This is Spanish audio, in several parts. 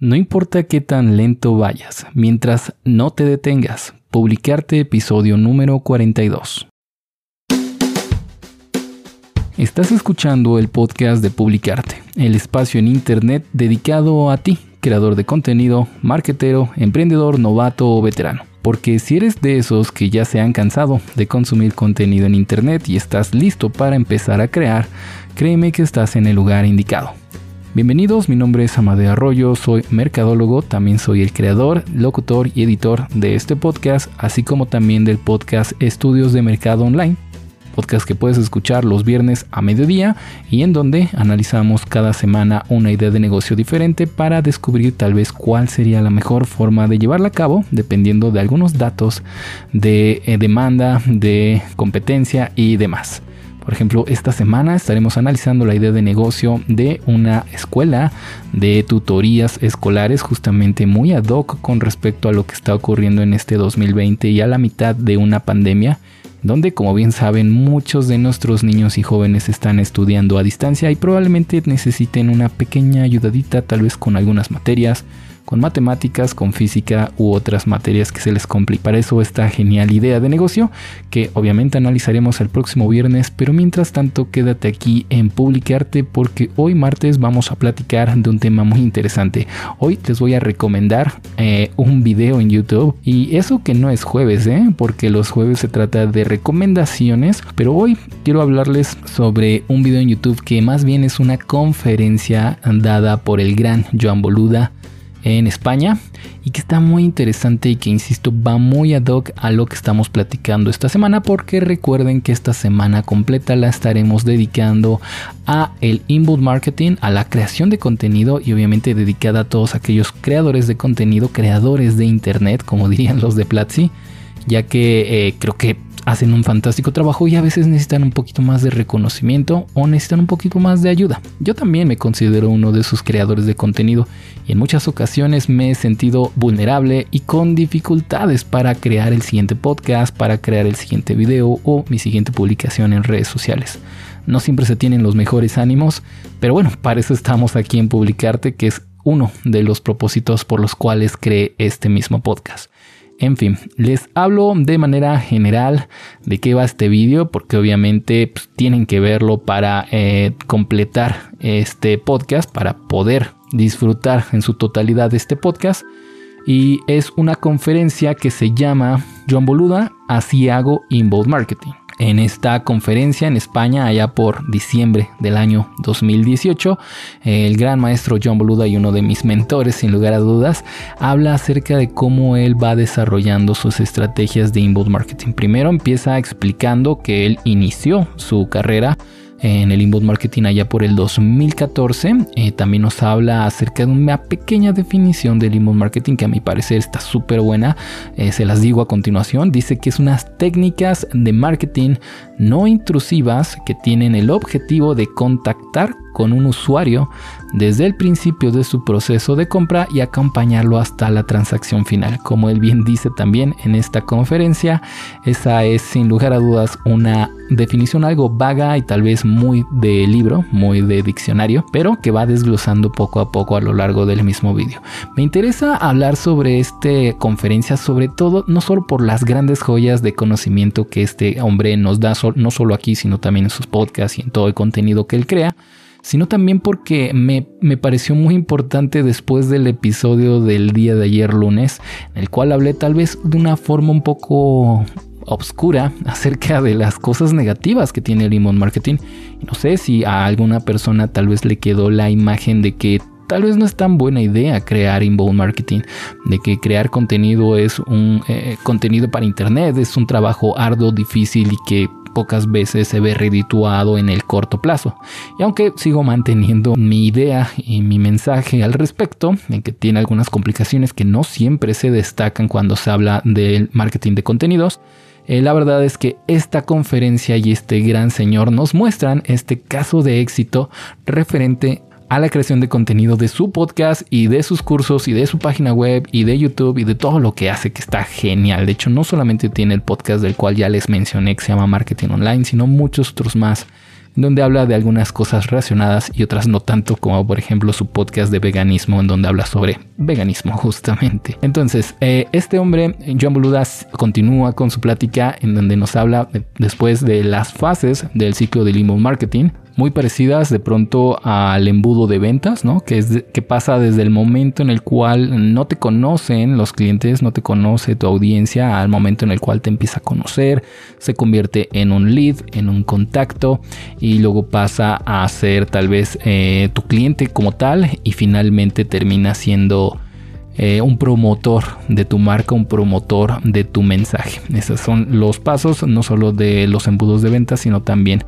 No importa qué tan lento vayas, mientras no te detengas, publicarte episodio número 42. Estás escuchando el podcast de Publicarte, el espacio en Internet dedicado a ti, creador de contenido, marketero, emprendedor, novato o veterano. Porque si eres de esos que ya se han cansado de consumir contenido en Internet y estás listo para empezar a crear, créeme que estás en el lugar indicado. Bienvenidos, mi nombre es Amadeo Arroyo, soy mercadólogo, también soy el creador, locutor y editor de este podcast, así como también del podcast Estudios de Mercado Online, podcast que puedes escuchar los viernes a mediodía y en donde analizamos cada semana una idea de negocio diferente para descubrir tal vez cuál sería la mejor forma de llevarla a cabo dependiendo de algunos datos de eh, demanda, de competencia y demás. Por ejemplo, esta semana estaremos analizando la idea de negocio de una escuela de tutorías escolares justamente muy ad hoc con respecto a lo que está ocurriendo en este 2020 y a la mitad de una pandemia donde como bien saben muchos de nuestros niños y jóvenes están estudiando a distancia y probablemente necesiten una pequeña ayudadita tal vez con algunas materias con matemáticas, con física u otras materias que se les complique. Para eso esta genial idea de negocio que obviamente analizaremos el próximo viernes, pero mientras tanto quédate aquí en Publicarte porque hoy martes vamos a platicar de un tema muy interesante. Hoy les voy a recomendar eh, un video en YouTube y eso que no es jueves, ¿eh? porque los jueves se trata de recomendaciones, pero hoy quiero hablarles sobre un video en YouTube que más bien es una conferencia dada por el gran Joan Boluda en España y que está muy interesante y que insisto va muy ad hoc a lo que estamos platicando esta semana porque recuerden que esta semana completa la estaremos dedicando a el inbound marketing, a la creación de contenido y obviamente dedicada a todos aquellos creadores de contenido, creadores de internet como dirían los de Platzi, ya que eh, creo que hacen un fantástico trabajo y a veces necesitan un poquito más de reconocimiento o necesitan un poquito más de ayuda. Yo también me considero uno de sus creadores de contenido y en muchas ocasiones me he sentido vulnerable y con dificultades para crear el siguiente podcast, para crear el siguiente video o mi siguiente publicación en redes sociales. No siempre se tienen los mejores ánimos, pero bueno, para eso estamos aquí en Publicarte, que es uno de los propósitos por los cuales creé este mismo podcast. En fin, les hablo de manera general de qué va este vídeo, porque obviamente pues, tienen que verlo para eh, completar este podcast, para poder disfrutar en su totalidad de este podcast. Y es una conferencia que se llama John Boluda, así hago inbound marketing en esta conferencia en España allá por diciembre del año 2018. El gran maestro John Boluda y uno de mis mentores sin lugar a dudas habla acerca de cómo él va desarrollando sus estrategias de inbound marketing. Primero empieza explicando que él inició su carrera en el inbound marketing allá por el 2014. Eh, también nos habla acerca de una pequeña definición del inbound marketing que a mi parecer está súper buena. Eh, se las digo a continuación. Dice que es unas técnicas de marketing no intrusivas que tienen el objetivo de contactar con un usuario desde el principio de su proceso de compra y acompañarlo hasta la transacción final. Como él bien dice también en esta conferencia, esa es sin lugar a dudas una definición algo vaga y tal vez muy de libro, muy de diccionario, pero que va desglosando poco a poco a lo largo del mismo vídeo. Me interesa hablar sobre esta conferencia, sobre todo no solo por las grandes joyas de conocimiento que este hombre nos da, no solo aquí, sino también en sus podcasts y en todo el contenido que él crea, sino también porque me, me, pareció muy importante después del episodio del día de ayer lunes, en el cual hablé tal vez de una forma un poco obscura acerca de las cosas negativas que tiene el inbound marketing. no sé si a alguna persona tal vez le quedó la imagen de que tal vez no es tan buena idea crear inbound marketing, de que crear contenido es un eh, contenido para internet, es un trabajo arduo, difícil y que pocas veces se ve redituado en el corto plazo. Y aunque sigo manteniendo mi idea y mi mensaje al respecto, en que tiene algunas complicaciones que no siempre se destacan cuando se habla del marketing de contenidos, eh, la verdad es que esta conferencia y este gran señor nos muestran este caso de éxito referente a la creación de contenido de su podcast y de sus cursos y de su página web y de YouTube y de todo lo que hace que está genial. De hecho, no solamente tiene el podcast del cual ya les mencioné que se llama Marketing Online, sino muchos otros más donde habla de algunas cosas relacionadas y otras no tanto, como por ejemplo su podcast de veganismo, en donde habla sobre veganismo justamente. Entonces, eh, este hombre, John Boludas, continúa con su plática en donde nos habla después de las fases del ciclo del email marketing, muy parecidas de pronto al embudo de ventas, ¿no? Que, que pasa desde el momento en el cual no te conocen los clientes, no te conoce tu audiencia, al momento en el cual te empieza a conocer, se convierte en un lead, en un contacto y luego pasa a ser tal vez eh, tu cliente como tal y finalmente termina siendo... Eh, un promotor de tu marca, un promotor de tu mensaje. Esos son los pasos, no solo de los embudos de ventas, sino también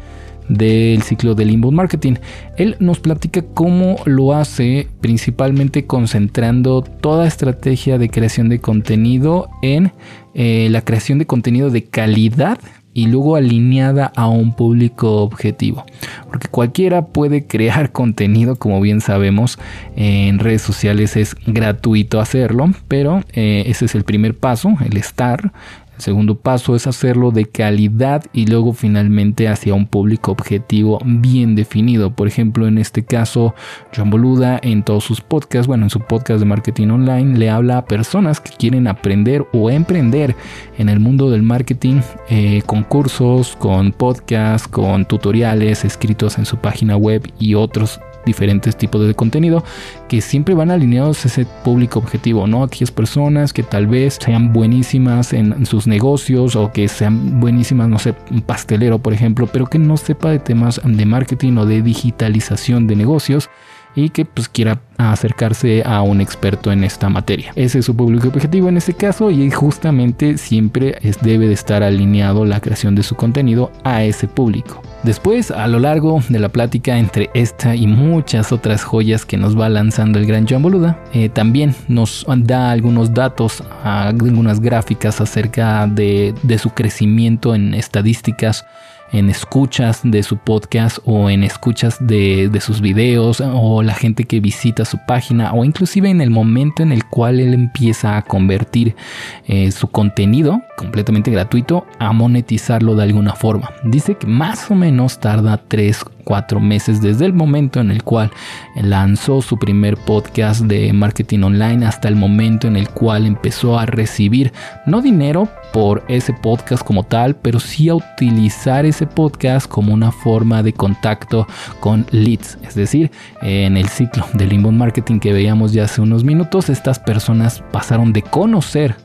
del ciclo del inbound marketing. Él nos platica cómo lo hace principalmente concentrando toda estrategia de creación de contenido en eh, la creación de contenido de calidad y luego alineada a un público objetivo. Porque cualquiera puede crear contenido, como bien sabemos, en redes sociales es gratuito hacerlo, pero eh, ese es el primer paso, el estar, segundo paso es hacerlo de calidad y luego finalmente hacia un público objetivo bien definido. Por ejemplo, en este caso, John Boluda en todos sus podcasts, bueno, en su podcast de marketing online, le habla a personas que quieren aprender o emprender en el mundo del marketing eh, con cursos, con podcasts, con tutoriales escritos en su página web y otros diferentes tipos de contenido que siempre van alineados a ese público objetivo, ¿no? Aquellas personas que tal vez sean buenísimas en, sus negocios o que sean buenísimas, no sé, un pastelero, por ejemplo, pero que no sepa de temas de marketing o de digitalización de negocios y que pues quiera acercarse a un experto en esta materia. Ese es su público objetivo en este caso y justamente siempre es, debe de estar alineado la creación de su contenido a ese público. Después, a lo largo de la plática entre esta y muchas otras joyas que nos va lanzando el gran John Boluda, eh, también nos da algunos datos, algunas gráficas acerca de, de su crecimiento en estadísticas en escuchas de su podcast o en escuchas de, sus videos o la gente que visita su página o inclusive en el momento en el cual él empieza a convertir eh, su contenido completamente gratuito a monetizarlo de alguna forma. Dice que más o menos tarda 3 cuatro meses desde el momento en el cual lanzó su primer podcast de marketing online hasta el momento en el cual empezó a recibir no dinero por ese podcast como tal, pero sí a utilizar ese podcast como una forma de contacto con leads. Es decir, en el ciclo del inbound marketing que veíamos ya hace unos minutos, estas personas pasaron de conocer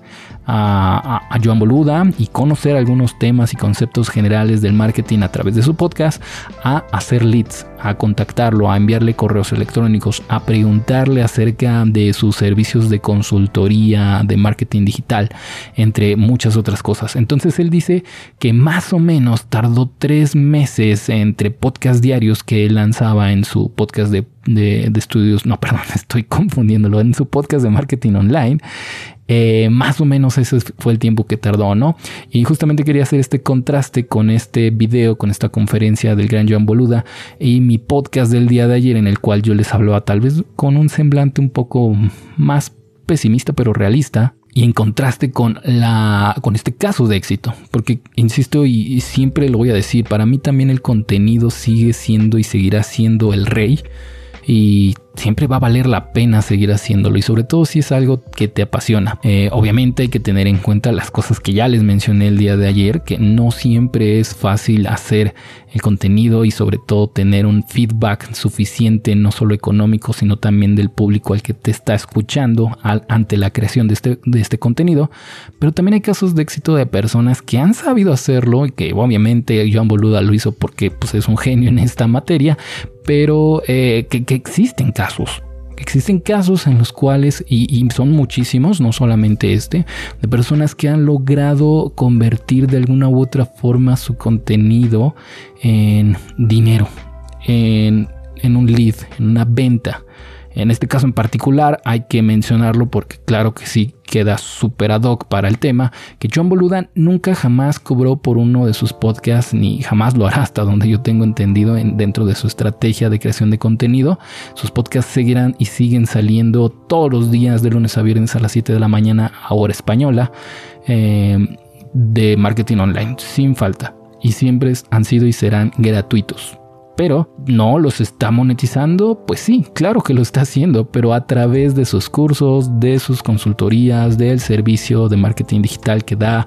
a, Joan Boluda y conocer algunos temas y conceptos generales del marketing a través de su podcast, a hacer leads, a contactarlo, a enviarle correos electrónicos, a preguntarle acerca de sus servicios de consultoría, de marketing digital, entre muchas otras cosas. Entonces él dice que más o menos tardó tres meses entre podcast diarios que él lanzaba en su podcast de, de estudios, no, perdón, estoy confundiéndolo, en su podcast de marketing online eh, más o menos ese fue el tiempo que tardó, ¿no? Y justamente quería hacer este contraste con este video, con esta conferencia del gran Joan Boluda y mi podcast del día de ayer en el cual yo les hablaba tal vez con un semblante un poco más pesimista pero realista y en contraste con la con este caso de éxito, porque insisto y siempre lo voy a decir, para mí también el contenido sigue siendo y seguirá siendo el rey y siempre va a valer la pena seguir haciéndolo y sobre todo si es algo que te apasiona. Eh, obviamente hay que tener en cuenta las cosas que ya les mencioné el día de ayer, que no siempre es fácil hacer el contenido y sobre todo tener un feedback suficiente, no solo económico, sino también del público al que te está escuchando ante la creación de este, de este contenido. Pero también hay casos de éxito de personas que han sabido hacerlo y que obviamente Joan Boluda lo hizo porque pues, es un genio en esta materia, pero eh, que, que existen casos Existen casos en los cuales, y, son muchísimos, no solamente este, de personas que han logrado convertir de alguna u otra forma su contenido en dinero, en, en un lead, en una venta. En este caso en particular hay que mencionarlo porque claro que sí queda súper ad hoc para el tema, que John Boluda nunca jamás cobró por uno de sus podcasts ni jamás lo hará hasta donde yo tengo entendido en, dentro de su estrategia de creación de contenido. Sus podcasts seguirán y siguen saliendo todos los días de lunes a viernes a las 7 de la mañana a hora española eh, de marketing online sin falta y siempre han sido y serán gratuitos. Pero no los está monetizando. Pues sí, claro que lo está haciendo, pero a través de sus cursos, de sus consultorías, del servicio de marketing digital que da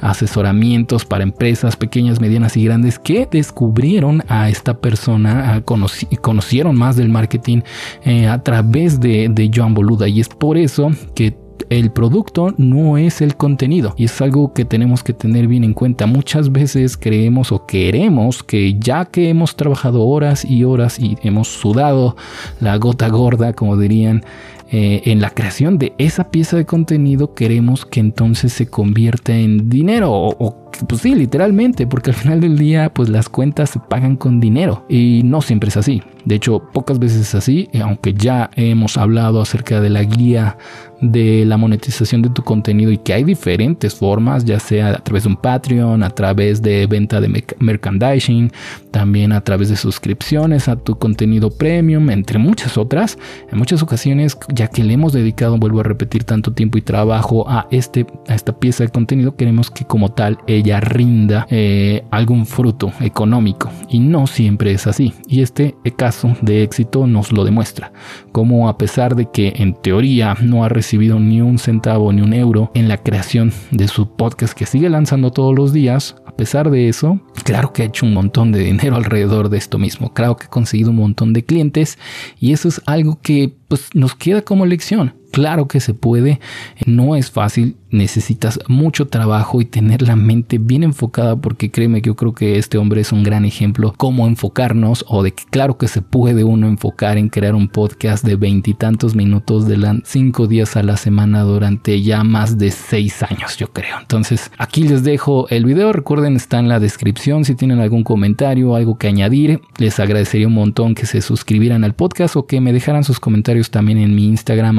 asesoramientos para empresas pequeñas, medianas y grandes que descubrieron a esta persona, conocieron más del marketing eh, a través de, de Joan Boluda. Y es por eso que el producto no es el contenido y es algo que tenemos que tener bien en cuenta. Muchas veces creemos o queremos que ya que hemos trabajado horas y horas y hemos sudado la gota gorda, como dirían, eh, en la creación de esa pieza de contenido, queremos que entonces se convierta en dinero o pues sí, literalmente, porque al final del día, pues las cuentas se pagan con dinero y no siempre es así. De hecho, pocas veces es así, aunque ya hemos hablado acerca de la guía de la monetización de tu contenido y que hay diferentes formas, ya sea a través de un Patreon, a través de venta de merchandising, también a través de suscripciones a tu contenido premium, entre muchas otras. En muchas ocasiones, ya que le hemos dedicado, vuelvo a repetir, tanto tiempo y trabajo a, este, a esta pieza de contenido, queremos que como tal rinda eh, algún fruto económico y no siempre es así. Y este caso de éxito nos lo demuestra, como a pesar de que en teoría no ha recibido ni un centavo ni un euro en la creación de su podcast que sigue lanzando todos los días, a pesar de eso, claro que ha hecho un montón de dinero alrededor de esto mismo, claro que ha conseguido un montón de clientes y eso es algo que pues nos queda como lección. Claro que se puede, no es fácil, necesitas mucho trabajo y tener la mente bien enfocada porque créeme que yo creo que este hombre es un gran ejemplo cómo enfocarnos o de que claro que se puede uno enfocar en crear un podcast de veintitantos minutos de cinco días a la semana durante ya más de seis años yo creo. Entonces aquí les dejo el video, recuerden está en la descripción si tienen algún comentario, algo que añadir, les agradecería un montón que se suscribieran al podcast o que me dejaran sus comentarios también en mi Instagram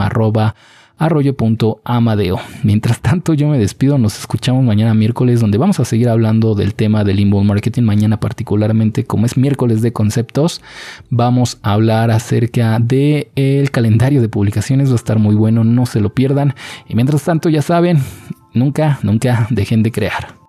arroyo.amadeo. Mientras tanto, yo me despido. Nos escuchamos mañana miércoles, donde vamos a seguir hablando del tema del inbound marketing. Mañana, particularmente, como es miércoles de conceptos, vamos a hablar acerca del el calendario de publicaciones. Va a estar muy bueno, no se lo pierdan. Y mientras tanto, ya saben, nunca, nunca dejen de crear.